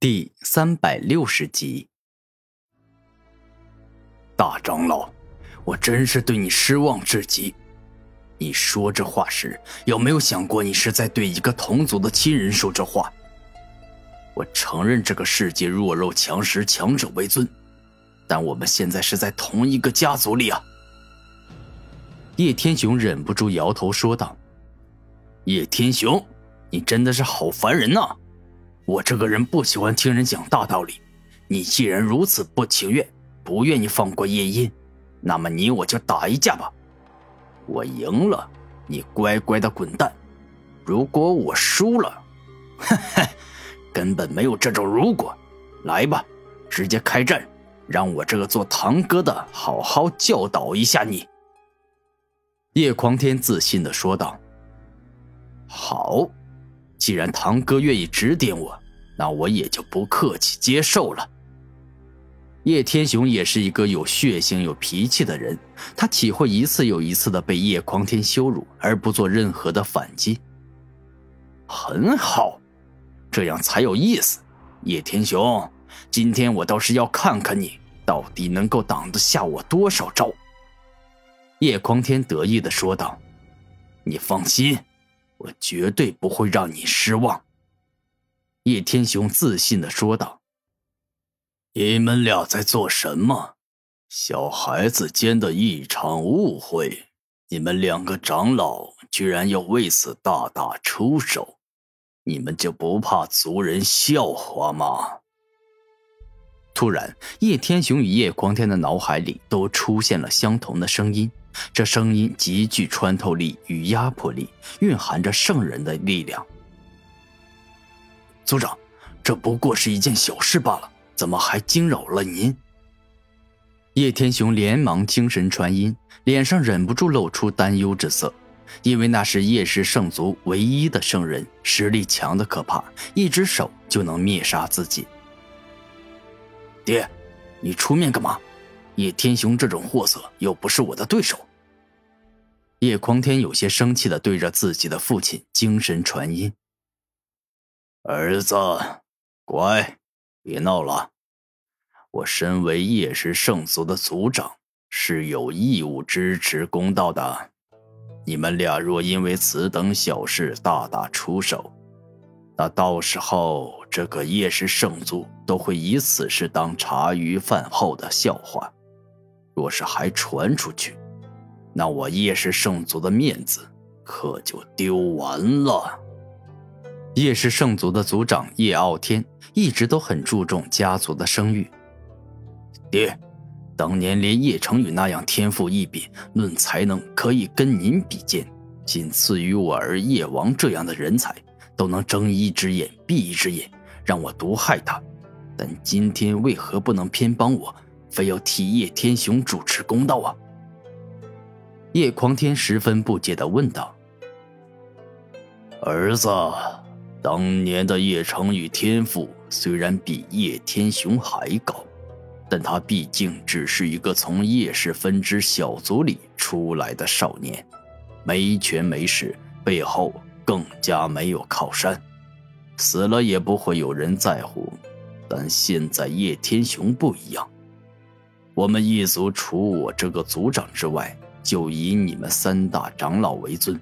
第三百六十集，大长老，我真是对你失望至极。你说这话时，有没有想过你是在对一个同族的亲人说这话？我承认这个世界弱肉强食，强者为尊，但我们现在是在同一个家族里啊！叶天雄忍不住摇头说道：“叶天雄，你真的是好烦人呐！”我这个人不喜欢听人讲大道理，你既然如此不情愿，不愿意放过夜音，那么你我就打一架吧。我赢了，你乖乖的滚蛋；如果我输了，哈哈，根本没有这种如果。来吧，直接开战，让我这个做堂哥的好好教导一下你。”叶狂天自信的说道。“好。”既然堂哥愿意指点我，那我也就不客气接受了。叶天雄也是一个有血性、有脾气的人，他岂会一次又一次的被叶狂天羞辱而不做任何的反击？很好，这样才有意思。叶天雄，今天我倒是要看看你到底能够挡得下我多少招。叶狂天得意的说道：“你放心。”我绝对不会让你失望。”叶天雄自信的说道。“你们俩在做什么？小孩子间的一场误会，你们两个长老居然要为此大打出手，你们就不怕族人笑话吗？”突然，叶天雄与叶狂天的脑海里都出现了相同的声音。这声音极具穿透力与压迫力，蕴含着圣人的力量。族长，这不过是一件小事罢了，怎么还惊扰了您？叶天雄连忙精神传音，脸上忍不住露出担忧之色，因为那是叶氏圣族唯一的圣人，实力强的可怕，一只手就能灭杀自己。爹，你出面干嘛？叶天雄这种货色又不是我的对手。叶狂天有些生气的对着自己的父亲精神传音：“儿子，乖，别闹了。我身为叶氏圣族的族长，是有义务支持公道的。你们俩若因为此等小事大打出手，那到时候这个叶氏圣族都会以此事当茶余饭后的笑话。若是还传出去，那我叶氏圣族的面子可就丢完了。叶氏圣族的族长叶傲天一直都很注重家族的声誉。爹，当年连叶成宇那样天赋异禀、论才能可以跟您比肩，仅次于我儿叶王这样的人才，都能睁一只眼闭一只眼，让我毒害他。但今天为何不能偏帮我，非要替叶天雄主持公道啊？叶狂天十分不解的问道：“儿子，当年的叶成宇天赋虽然比叶天雄还高，但他毕竟只是一个从叶氏分支小族里出来的少年，没权没势，背后更加没有靠山，死了也不会有人在乎。但现在叶天雄不一样，我们一族除我这个族长之外。”就以你们三大长老为尊，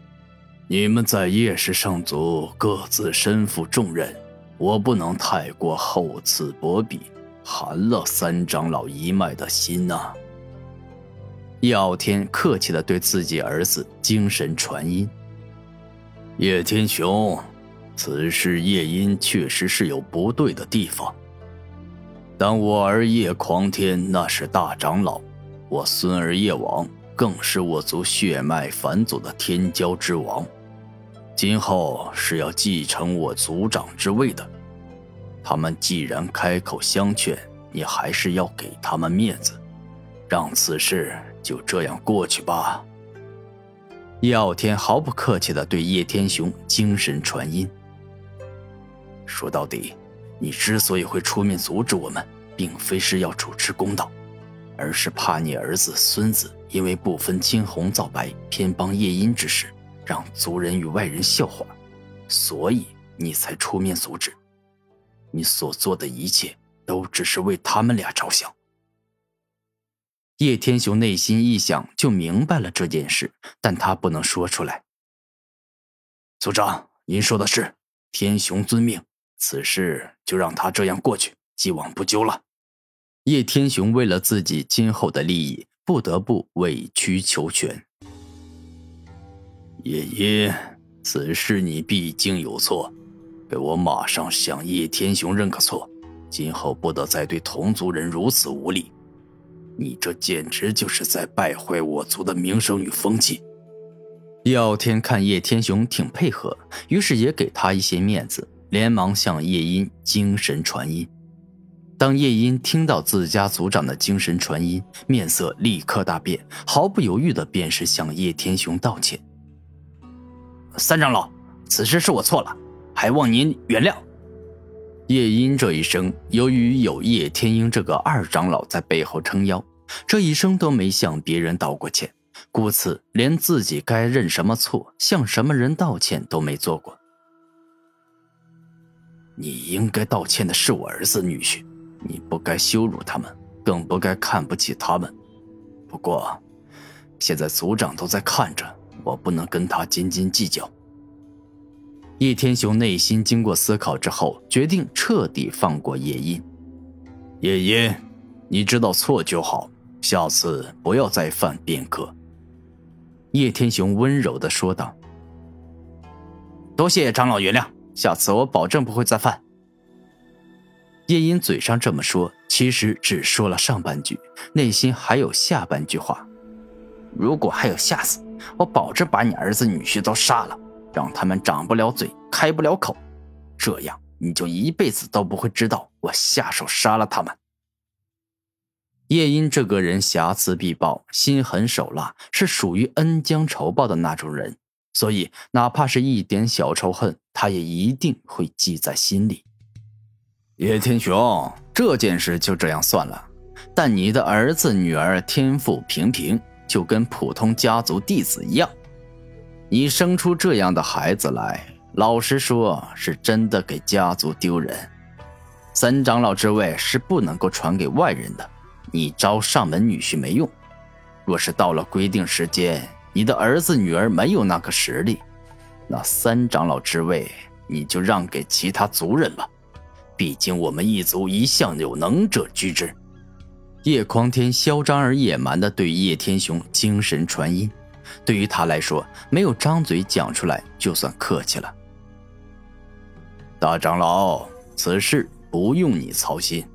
你们在叶氏圣族各自身负重任，我不能太过厚此薄彼，寒了三长老一脉的心呐。叶傲天客气的对自己儿子精神传音：“叶天雄，此事叶音确实是有不对的地方，但我儿叶狂天那是大长老，我孙儿叶王。”更是我族血脉返祖的天骄之王，今后是要继承我族长之位的。他们既然开口相劝，你还是要给他们面子，让此事就这样过去吧。叶傲天毫不客气地对叶天雄精神传音：“说到底，你之所以会出面阻止我们，并非是要主持公道，而是怕你儿子、孙子。”因为不分青红皂白偏帮叶音之事，让族人与外人笑话，所以你才出面阻止。你所做的一切都只是为他们俩着想。叶天雄内心一想就明白了这件事，但他不能说出来。族长，您说的是，天雄遵命，此事就让他这样过去，既往不咎了。叶天雄为了自己今后的利益，不得不委曲求全。叶音，此事你毕竟有错，给我马上向叶天雄认个错，今后不得再对同族人如此无礼。你这简直就是在败坏我族的名声与风气。耀天看叶天雄挺配合，于是也给他一些面子，连忙向叶音精神传音。当叶音听到自家族长的精神传音，面色立刻大变，毫不犹豫的便是向叶天雄道歉：“三长老，此事是我错了，还望您原谅。”叶音这一生，由于有叶天鹰这个二长老在背后撑腰，这一生都没向别人道过歉。故此，连自己该认什么错、向什么人道歉都没做过。你应该道歉的是我儿子女婿，你不该羞辱他们，更不该看不起他们。不过，现在族长都在看着，我不能跟他斤斤计较。叶天雄内心经过思考之后，决定彻底放过叶音。叶音，你知道错就好，下次不要再犯便可。叶天雄温柔的说道：“多谢长老原谅，下次我保证不会再犯。”叶音嘴上这么说，其实只说了上半句，内心还有下半句话：“如果还有下次，我保证把你儿子女婿都杀了，让他们长不了嘴，开不了口，这样你就一辈子都不会知道我下手杀了他们。”叶音这个人瑕疵必报，心狠手辣，是属于恩将仇报的那种人，所以哪怕是一点小仇恨，他也一定会记在心里。叶天雄，这件事就这样算了，但你的儿子女儿天赋平平，就跟普通家族弟子一样，你生出这样的孩子来，老实说，是真的给家族丢人。三长老之位是不能够传给外人的。你招上门女婿没用，若是到了规定时间，你的儿子女儿没有那个实力，那三长老之位你就让给其他族人吧。毕竟我们一族一向有能者居之。叶匡天嚣张而野蛮地对叶天雄精神传音，对于他来说，没有张嘴讲出来就算客气了。大长老，此事不用你操心。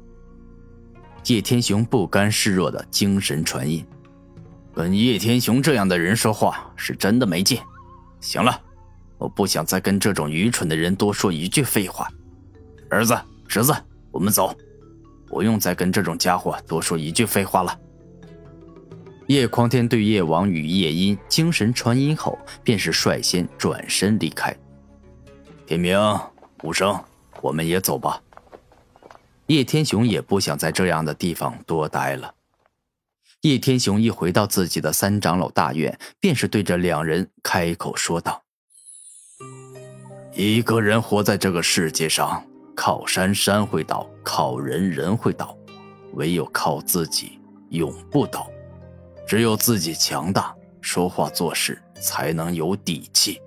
叶天雄不甘示弱的精神传音，跟叶天雄这样的人说话是真的没劲。行了，我不想再跟这种愚蠢的人多说一句废话。儿子、侄子，我们走，不用再跟这种家伙多说一句废话了。叶匡天对叶王与叶音精神传音后，便是率先转身离开。天明、无声，我们也走吧。叶天雄也不想在这样的地方多待了。叶天雄一回到自己的三长老大院，便是对着两人开口说道：“一个人活在这个世界上，靠山山会倒，靠人人会倒，唯有靠自己永不倒。只有自己强大，说话做事才能有底气。”